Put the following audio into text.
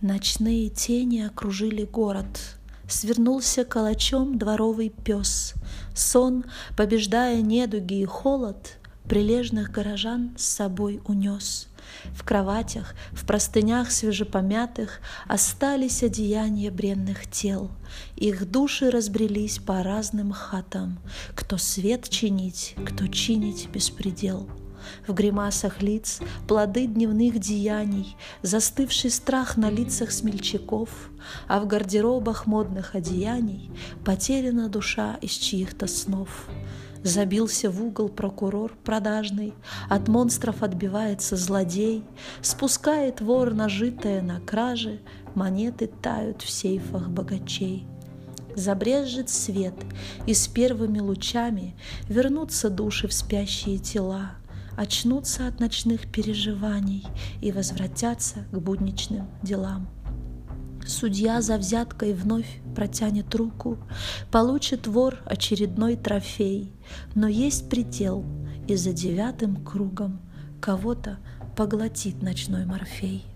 Ночные тени окружили город. Свернулся калачом дворовый пес. Сон, побеждая недуги и холод, Прилежных горожан с собой унес. В кроватях, в простынях свежепомятых Остались одеяния бренных тел. Их души разбрелись по разным хатам, Кто свет чинить, кто чинить беспредел. В гримасах лиц плоды дневных деяний, Застывший страх на лицах смельчаков, А в гардеробах модных одеяний Потеряна душа из чьих-то снов. Забился в угол прокурор продажный, От монстров отбивается злодей, Спускает вор нажитое на краже, Монеты тают в сейфах богачей. Забрежет свет, и с первыми лучами Вернутся души в спящие тела, Очнутся от ночных переживаний И возвратятся к будничным делам. Судья за взяткой вновь протянет руку, Получит вор очередной трофей, Но есть предел, и за девятым кругом Кого-то поглотит ночной морфей.